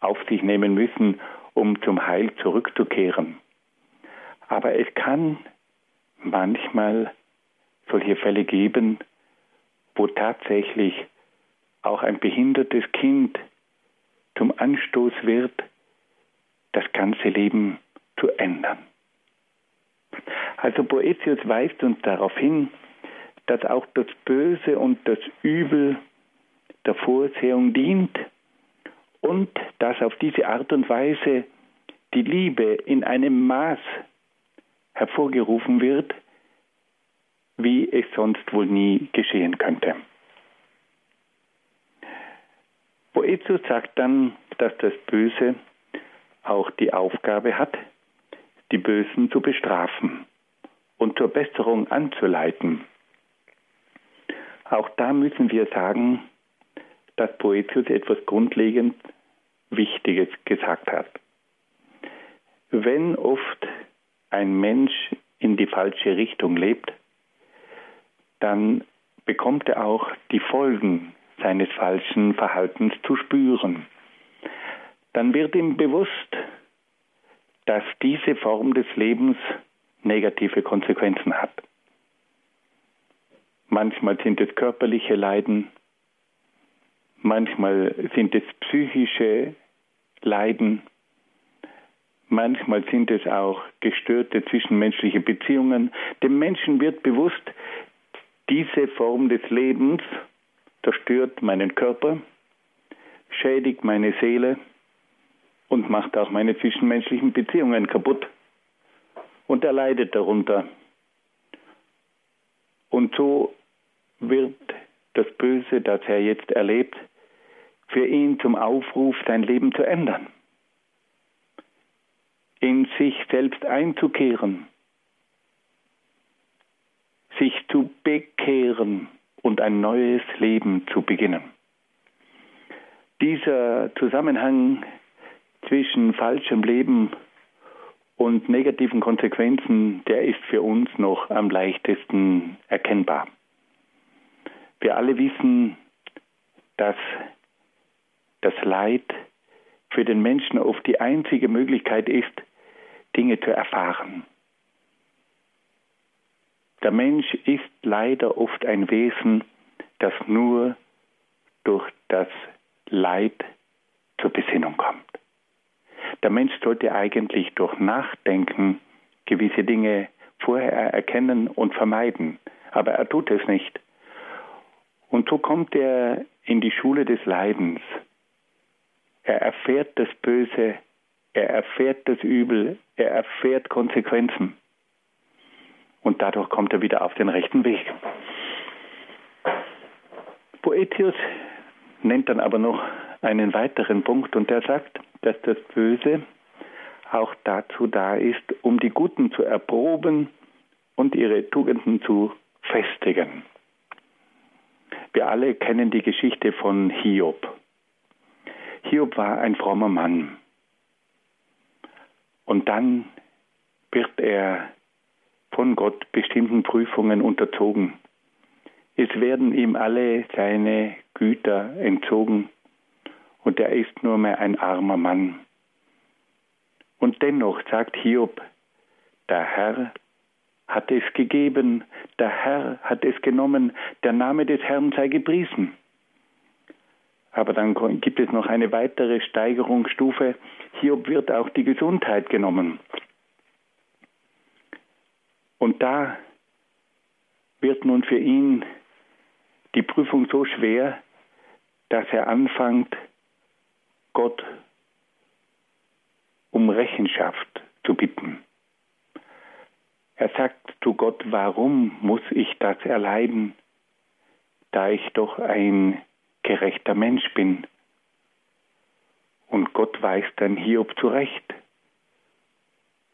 Speaker 2: auf sich nehmen müssen, um zum Heil zurückzukehren. Aber es kann manchmal solche Fälle geben, wo tatsächlich auch ein behindertes Kind zum Anstoß wird, das ganze Leben zu ändern. Also Boetius weist uns darauf hin, dass auch das Böse und das Übel der Vorsehung dient und dass auf diese Art und Weise die Liebe in einem Maß hervorgerufen wird, wie es sonst wohl nie geschehen könnte. Boetius sagt dann, dass das Böse auch die Aufgabe hat, die Bösen zu bestrafen und zur Besserung anzuleiten. Auch da müssen wir sagen, dass Boetius etwas grundlegend Wichtiges gesagt hat. Wenn oft ein Mensch in die falsche Richtung lebt, dann bekommt er auch die Folgen seines falschen Verhaltens zu spüren. Dann wird ihm bewusst, dass diese Form des Lebens negative Konsequenzen hat. Manchmal sind es körperliche Leiden, manchmal sind es psychische Leiden, manchmal sind es auch gestörte zwischenmenschliche Beziehungen. Dem Menschen wird bewusst, diese Form des Lebens zerstört meinen Körper, schädigt meine Seele und macht auch meine zwischenmenschlichen Beziehungen kaputt. Und er leidet darunter. Und so wird das Böse, das er jetzt erlebt, für ihn zum Aufruf, sein Leben zu ändern, in sich selbst einzukehren, sich zu bekehren und ein neues Leben zu beginnen. Dieser Zusammenhang zwischen falschem Leben und negativen Konsequenzen, der ist für uns noch am leichtesten erkennbar. Wir alle wissen, dass das Leid für den Menschen oft die einzige Möglichkeit ist, Dinge zu erfahren. Der Mensch ist leider oft ein Wesen, das nur durch das Leid zur Besinnung kommt. Der Mensch sollte eigentlich durch Nachdenken gewisse Dinge vorher erkennen und vermeiden, aber er tut es nicht. Und so kommt er in die Schule des Leidens. Er erfährt das Böse, er erfährt das Übel, er erfährt Konsequenzen. Und dadurch kommt er wieder auf den rechten Weg. Boetius nennt dann aber noch einen weiteren Punkt und der sagt, dass das Böse auch dazu da ist, um die Guten zu erproben und ihre Tugenden zu festigen. Wir alle kennen die Geschichte von Hiob. Hiob war ein frommer Mann. Und dann wird er von Gott bestimmten Prüfungen unterzogen. Es werden ihm alle seine Güter entzogen und er ist nur mehr ein armer Mann. Und dennoch sagt Hiob, der Herr hat es gegeben, der Herr hat es genommen, der Name des Herrn sei gepriesen. Aber dann gibt es noch eine weitere Steigerungsstufe. Hiob wird auch die Gesundheit genommen. Und da wird nun für ihn die Prüfung so schwer, dass er anfängt, Gott um Rechenschaft zu bitten. Er sagt zu Gott, warum muss ich das erleiden, da ich doch ein gerechter Mensch bin? Und Gott weist dann Hiob zurecht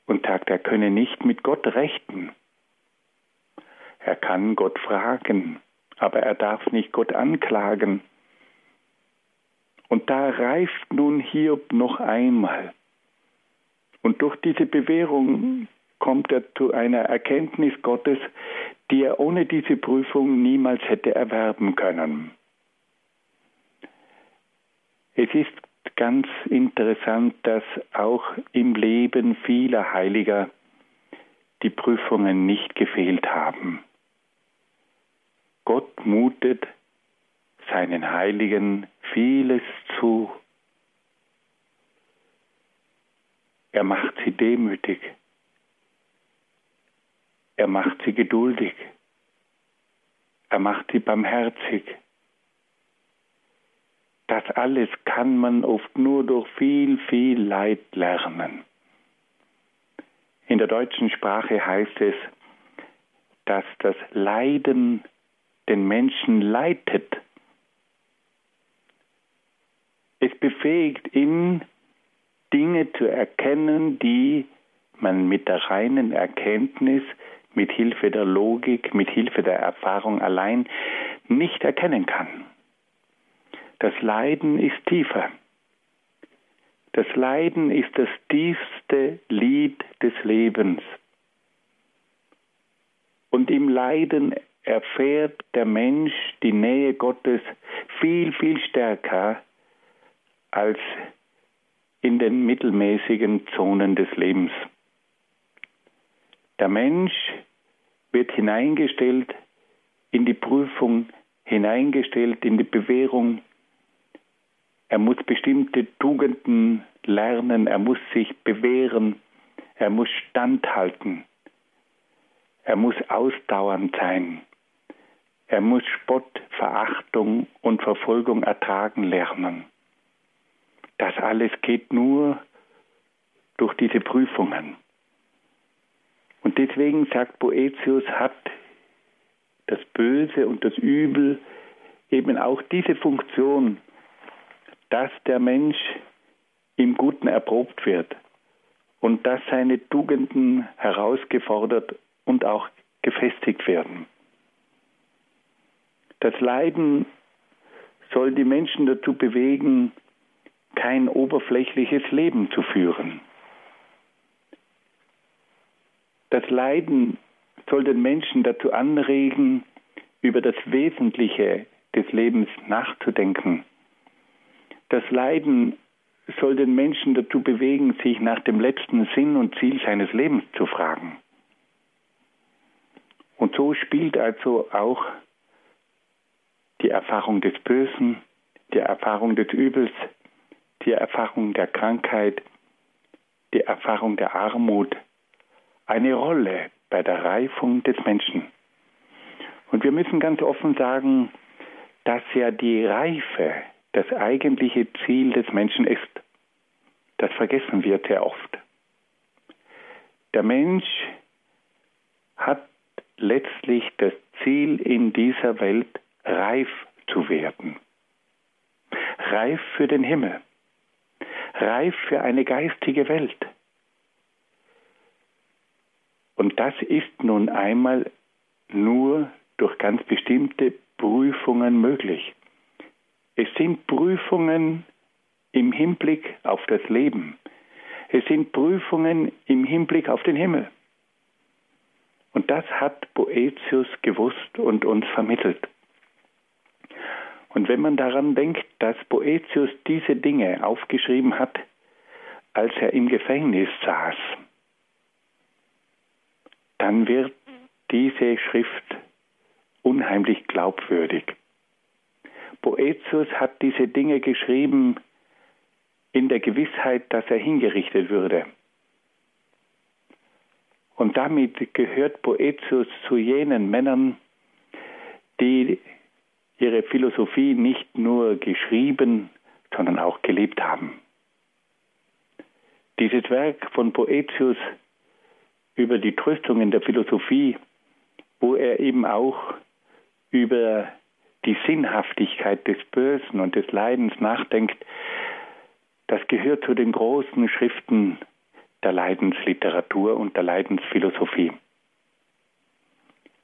Speaker 2: und sagt, er könne nicht mit Gott rechten. Er kann Gott fragen, aber er darf nicht Gott anklagen. Und da reift nun Hiob noch einmal. Und durch diese Bewährung kommt er zu einer Erkenntnis Gottes, die er ohne diese Prüfung niemals hätte erwerben können. Es ist ganz interessant, dass auch im Leben vieler Heiliger die Prüfungen nicht gefehlt haben. Gott mutet seinen Heiligen vieles zu. Er macht sie demütig. Er macht sie geduldig. Er macht sie barmherzig. Das alles kann man oft nur durch viel, viel Leid lernen. In der deutschen Sprache heißt es, dass das Leiden den Menschen leitet. Es befähigt ihn, Dinge zu erkennen, die man mit der reinen Erkenntnis, mit Hilfe der Logik, mit Hilfe der Erfahrung allein nicht erkennen kann. Das Leiden ist tiefer. Das Leiden ist das tiefste Lied des Lebens. Und im Leiden erfährt der Mensch die Nähe Gottes viel, viel stärker als in den mittelmäßigen Zonen des Lebens. Der Mensch wird hineingestellt in die Prüfung, hineingestellt in die Bewährung. Er muss bestimmte Tugenden lernen, er muss sich bewähren, er muss standhalten, er muss ausdauernd sein, er muss Spott, Verachtung und Verfolgung ertragen lernen. Das alles geht nur durch diese Prüfungen. Und deswegen sagt Boetius, hat das Böse und das Übel eben auch diese Funktion, dass der Mensch im Guten erprobt wird und dass seine Tugenden herausgefordert und auch gefestigt werden. Das Leiden soll die Menschen dazu bewegen, kein oberflächliches Leben zu führen. Das Leiden soll den Menschen dazu anregen, über das Wesentliche des Lebens nachzudenken. Das Leiden soll den Menschen dazu bewegen, sich nach dem letzten Sinn und Ziel seines Lebens zu fragen. Und so spielt also auch die Erfahrung des Bösen, die Erfahrung des Übels, die Erfahrung der Krankheit, die Erfahrung der Armut eine Rolle bei der Reifung des Menschen. Und wir müssen ganz offen sagen, dass ja die Reife das eigentliche Ziel des Menschen ist. Das vergessen wir sehr oft. Der Mensch hat letztlich das Ziel in dieser Welt, reif zu werden. Reif für den Himmel reif für eine geistige Welt. Und das ist nun einmal nur durch ganz bestimmte Prüfungen möglich. Es sind Prüfungen im Hinblick auf das Leben. Es sind Prüfungen im Hinblick auf den Himmel. Und das hat Boetius gewusst und uns vermittelt. Und wenn man daran denkt, dass Boetius diese Dinge aufgeschrieben hat, als er im Gefängnis saß, dann wird diese Schrift unheimlich glaubwürdig. Boetius hat diese Dinge geschrieben in der Gewissheit, dass er hingerichtet würde. Und damit gehört Boetius zu jenen Männern, die ihre Philosophie nicht nur geschrieben, sondern auch gelebt haben. Dieses Werk von Boetius über die Tröstungen der Philosophie, wo er eben auch über die Sinnhaftigkeit des Bösen und des Leidens nachdenkt, das gehört zu den großen Schriften der Leidensliteratur und der Leidensphilosophie.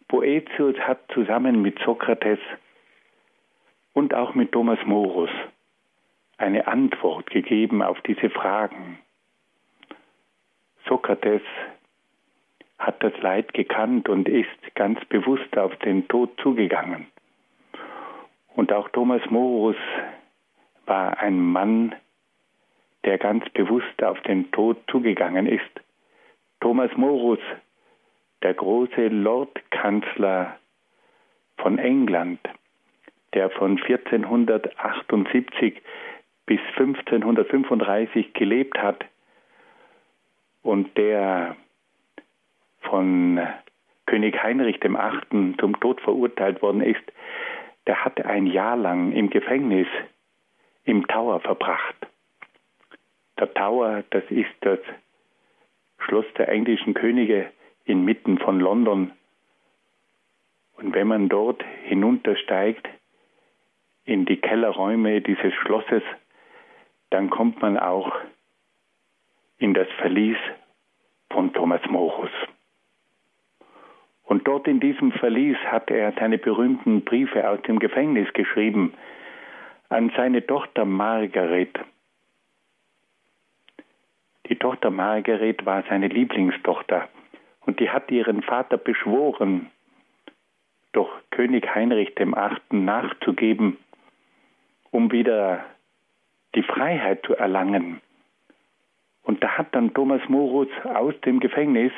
Speaker 2: Boetius hat zusammen mit Sokrates und auch mit Thomas Morus eine Antwort gegeben auf diese Fragen. Sokrates hat das Leid gekannt und ist ganz bewusst auf den Tod zugegangen. Und auch Thomas Morus war ein Mann, der ganz bewusst auf den Tod zugegangen ist. Thomas Morus, der große Lordkanzler von England, der von 1478 bis 1535 gelebt hat und der von König Heinrich VIII. zum Tod verurteilt worden ist, der hat ein Jahr lang im Gefängnis im Tower verbracht. Der Tower, das ist das Schloss der englischen Könige inmitten von London. Und wenn man dort hinuntersteigt, in die Kellerräume dieses Schlosses, dann kommt man auch in das Verlies von Thomas Morus. Und dort in diesem Verlies hat er seine berühmten Briefe aus dem Gefängnis geschrieben an seine Tochter Margaret. Die Tochter Margaret war seine Lieblingstochter und die hat ihren Vater beschworen, doch König Heinrich dem Achten nachzugeben, um wieder die Freiheit zu erlangen. Und da hat dann Thomas Morus aus dem Gefängnis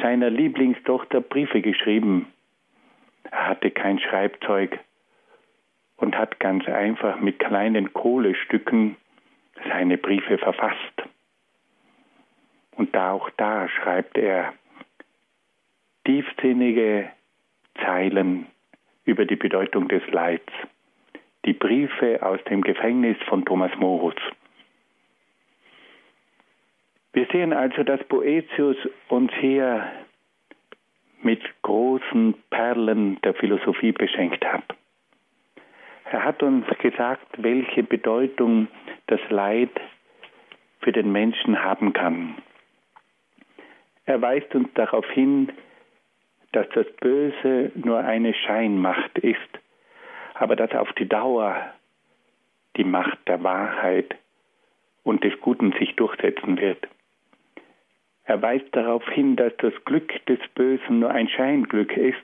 Speaker 2: seiner Lieblingstochter Briefe geschrieben. Er hatte kein Schreibzeug und hat ganz einfach mit kleinen Kohlestücken seine Briefe verfasst. Und da auch da schreibt er tiefsinnige Zeilen über die Bedeutung des Leids. Die Briefe aus dem Gefängnis von Thomas Morus. Wir sehen also, dass Boetius uns hier mit großen Perlen der Philosophie beschenkt hat. Er hat uns gesagt, welche Bedeutung das Leid für den Menschen haben kann. Er weist uns darauf hin, dass das Böse nur eine Scheinmacht ist, aber dass auf die Dauer die Macht der Wahrheit und des Guten sich durchsetzen wird. Er weist darauf hin, dass das Glück des Bösen nur ein Scheinglück ist,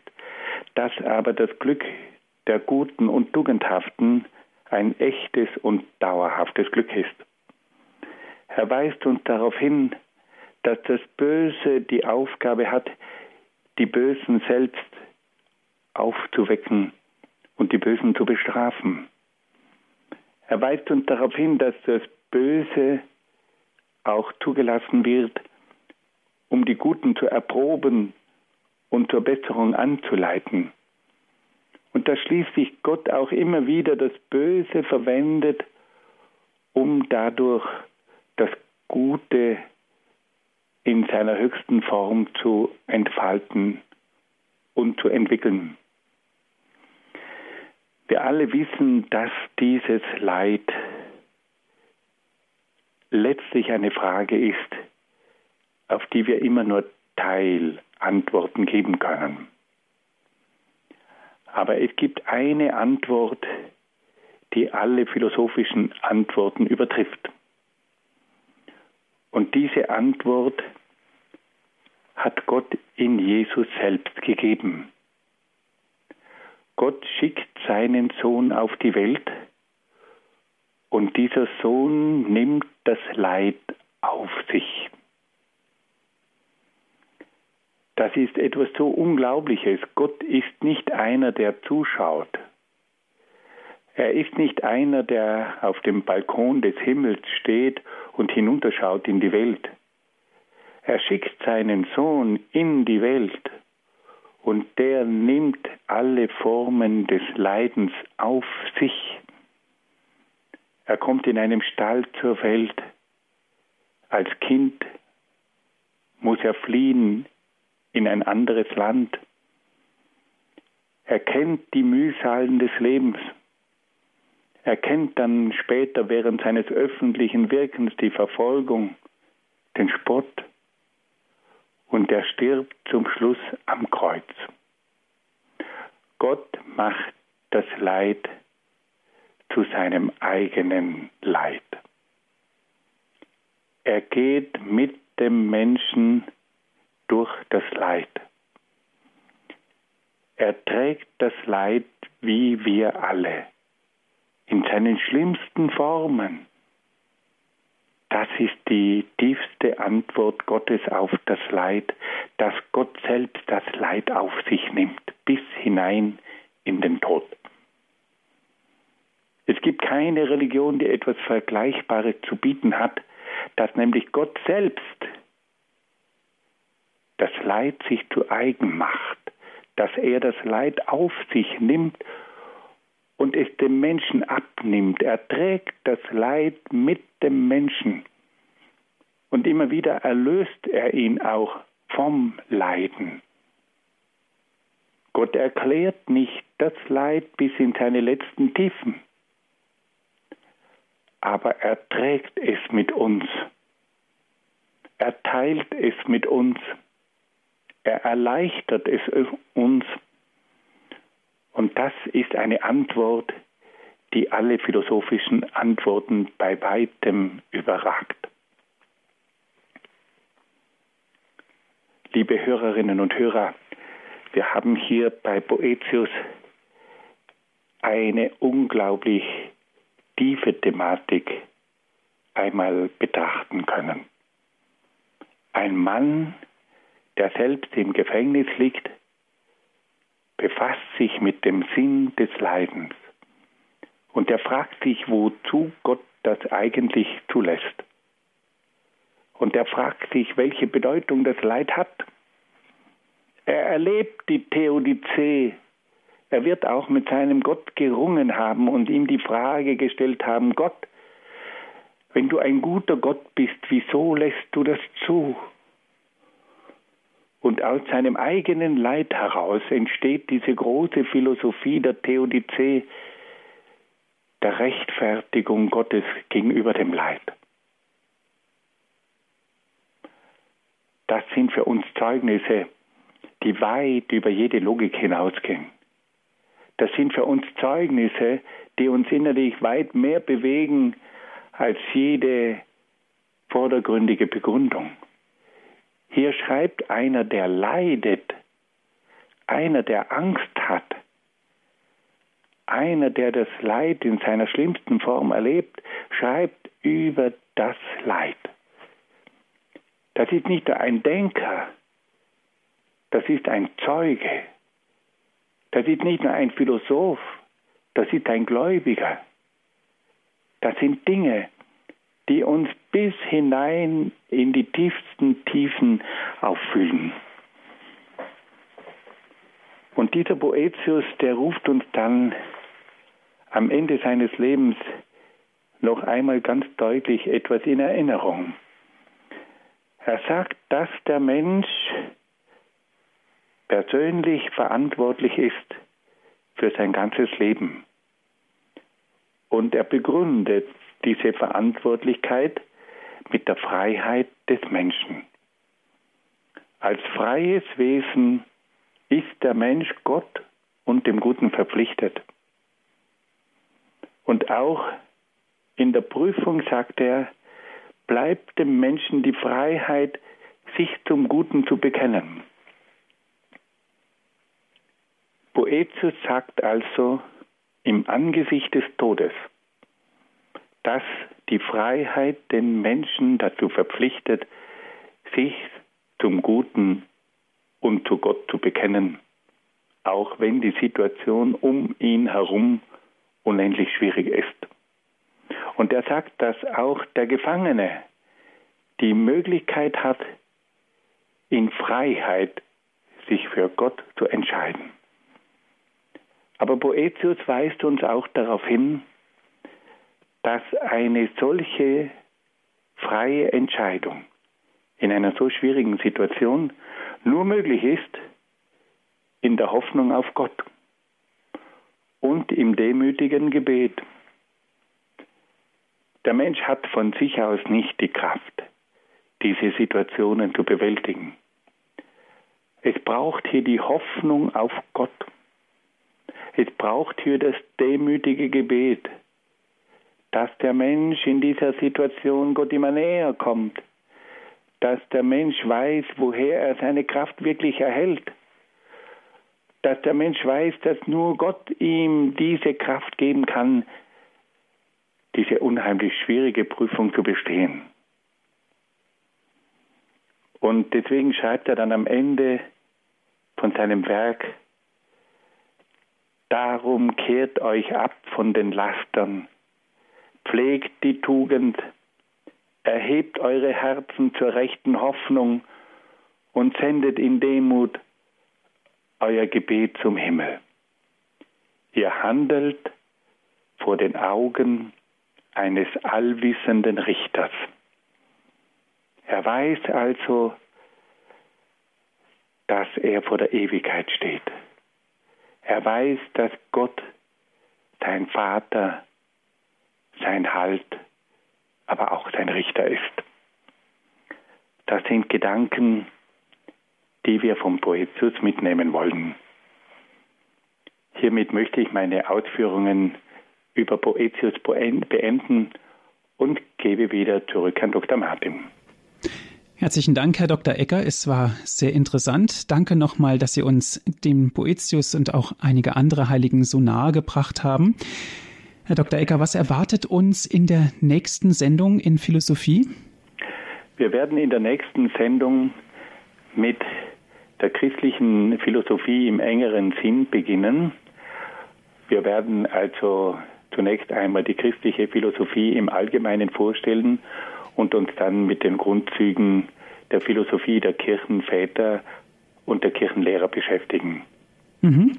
Speaker 2: dass aber das Glück der Guten und Tugendhaften ein echtes und dauerhaftes Glück ist. Er weist uns darauf hin, dass das Böse die Aufgabe hat, die Bösen selbst aufzuwecken und die Bösen zu bestrafen. Er weist uns darauf hin, dass das Böse auch zugelassen wird, um die Guten zu erproben und zur Besserung anzuleiten. Und dass schließlich Gott auch immer wieder das Böse verwendet, um dadurch das Gute in seiner höchsten Form zu entfalten und zu entwickeln. Wir alle wissen, dass dieses Leid letztlich eine Frage ist, auf die wir immer nur Teilantworten geben können. Aber es gibt eine Antwort, die alle philosophischen Antworten übertrifft. Und diese Antwort hat Gott in Jesus selbst gegeben. Gott schickt seinen Sohn auf die Welt und dieser Sohn nimmt das Leid auf sich. Das ist etwas so Unglaubliches. Gott ist nicht einer, der zuschaut. Er ist nicht einer, der auf dem Balkon des Himmels steht und hinunterschaut in die Welt. Er schickt seinen Sohn in die Welt und der nimmt alle Formen des Leidens auf sich. Er kommt in einem Stall zur Welt. Als Kind muss er fliehen in ein anderes Land. Er kennt die Mühsalen des Lebens. Er kennt dann später während seines öffentlichen Wirkens die Verfolgung, den Spott und er stirbt zum Schluss am Kreuz. Gott macht das Leid zu seinem eigenen Leid. Er geht mit dem Menschen durch das Leid. Er trägt das Leid wie wir alle, in seinen schlimmsten Formen. Das ist die tiefste Antwort Gottes auf das Leid, dass Gott selbst das Leid auf sich nimmt, bis hinein in den Tod. Es gibt keine Religion, die etwas Vergleichbares zu bieten hat, dass nämlich Gott selbst das Leid sich zu eigen macht, dass er das Leid auf sich nimmt und es dem Menschen abnimmt. Er trägt das Leid mit dem Menschen. Und immer wieder erlöst er ihn auch vom Leiden. Gott erklärt nicht das Leid bis in seine letzten Tiefen, aber er trägt es mit uns Er teilt es mit uns. Er erleichtert es uns. Und das ist eine Antwort, die alle philosophischen Antworten bei weitem überragt. Liebe Hörerinnen und Hörer, wir haben hier bei Boetius eine unglaublich tiefe Thematik einmal betrachten können. Ein Mann, der selbst im Gefängnis liegt, befasst sich mit dem Sinn des Leidens. Und er fragt sich, wozu Gott das eigentlich zulässt. Und er fragt sich, welche Bedeutung das Leid hat. Er erlebt die Theodizee. Er wird auch mit seinem Gott gerungen haben und ihm die Frage gestellt haben, Gott, wenn du ein guter Gott bist, wieso lässt du das zu? Und aus seinem eigenen Leid heraus entsteht diese große Philosophie der Theodizee, der Rechtfertigung Gottes gegenüber dem Leid. Das sind für uns Zeugnisse, die weit über jede Logik hinausgehen. Das sind für uns Zeugnisse, die uns innerlich weit mehr bewegen als jede vordergründige Begründung. Hier schreibt einer, der leidet, einer, der Angst hat, einer, der das Leid in seiner schlimmsten Form erlebt, schreibt über das Leid. Das ist nicht nur ein Denker, das ist ein Zeuge. Das ist nicht nur ein Philosoph, das ist ein Gläubiger. Das sind Dinge, die uns bis hinein in die tiefsten Tiefen auffüllen. Und dieser Boetius, der ruft uns dann am Ende seines Lebens noch einmal ganz deutlich etwas in Erinnerung. Er sagt, dass der Mensch persönlich verantwortlich ist für sein ganzes Leben. Und er begründet diese Verantwortlichkeit mit der Freiheit des Menschen. Als freies Wesen ist der Mensch Gott und dem Guten verpflichtet. Und auch in der Prüfung sagt er, bleibt dem Menschen die Freiheit, sich zum Guten zu bekennen. Boetius sagt also im Angesicht des Todes, dass die Freiheit den Menschen dazu verpflichtet, sich zum Guten und zu Gott zu bekennen, auch wenn die Situation um ihn herum unendlich schwierig ist. Und er sagt, dass auch der Gefangene die Möglichkeit hat, in Freiheit sich für Gott zu entscheiden. Aber Boetius weist uns auch darauf hin, dass eine solche freie Entscheidung in einer so schwierigen Situation nur möglich ist in der Hoffnung auf Gott und im demütigen Gebet. Der Mensch hat von sich aus nicht die Kraft, diese Situationen zu bewältigen. Es braucht hier die Hoffnung auf Gott. Es braucht hier das demütige Gebet, dass der Mensch in dieser Situation Gott immer näher kommt, dass der Mensch weiß, woher er seine Kraft wirklich erhält, dass der Mensch weiß, dass nur Gott ihm diese Kraft geben kann, diese unheimlich schwierige Prüfung zu bestehen. Und deswegen schreibt er dann am Ende von seinem Werk, Darum kehrt euch ab von den Lastern, pflegt die Tugend, erhebt eure Herzen zur rechten Hoffnung und sendet in Demut euer Gebet zum Himmel. Ihr handelt vor den Augen eines allwissenden Richters. Er weiß also, dass er vor der Ewigkeit steht. Er weiß, dass Gott sein Vater, sein Halt, aber auch sein Richter ist. das sind Gedanken, die wir vom Poetius mitnehmen wollen. Hiermit möchte ich meine Ausführungen über Poetius beenden und gebe wieder zurück an Dr. Martin.
Speaker 1: Herzlichen Dank, Herr Dr. Ecker. Es war sehr interessant. Danke nochmal, dass Sie uns den Boetius und auch einige andere Heiligen so nahe gebracht haben. Herr Dr. Ecker, was erwartet uns in der nächsten Sendung in Philosophie?
Speaker 2: Wir werden in der nächsten Sendung mit der christlichen Philosophie im engeren Sinn beginnen. Wir werden also zunächst einmal die christliche Philosophie im Allgemeinen vorstellen und uns dann mit den Grundzügen der Philosophie der Kirchenväter und der Kirchenlehrer beschäftigen.
Speaker 1: Mhm.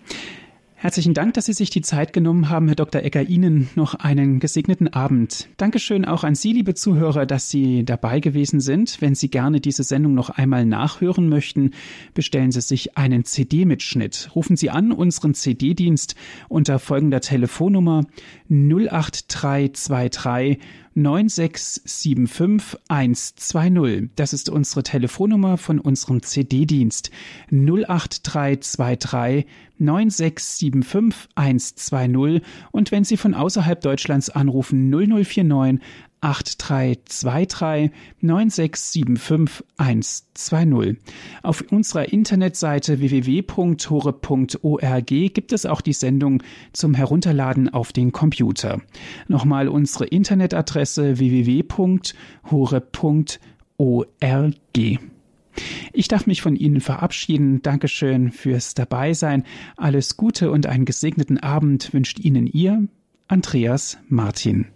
Speaker 1: Herzlichen Dank, dass Sie sich die Zeit genommen haben, Herr Dr. Ecker. Ihnen noch einen gesegneten Abend. Dankeschön auch an Sie, liebe Zuhörer, dass Sie dabei gewesen sind. Wenn Sie gerne diese Sendung noch einmal nachhören möchten, bestellen Sie sich einen CD-Mitschnitt. Rufen Sie an unseren CD-Dienst unter folgender Telefonnummer 08323 9675120. Das ist unsere Telefonnummer von unserem CD-Dienst 08323 9675120 und wenn Sie von außerhalb Deutschlands anrufen 0049 8323 9675 120. Auf unserer Internetseite www.hore.org gibt es auch die Sendung zum Herunterladen auf den Computer. Nochmal unsere Internetadresse www.hore.org. Ich darf mich von Ihnen verabschieden. Dankeschön fürs Dabeisein. Alles Gute und einen gesegneten Abend wünscht Ihnen Ihr Andreas Martin.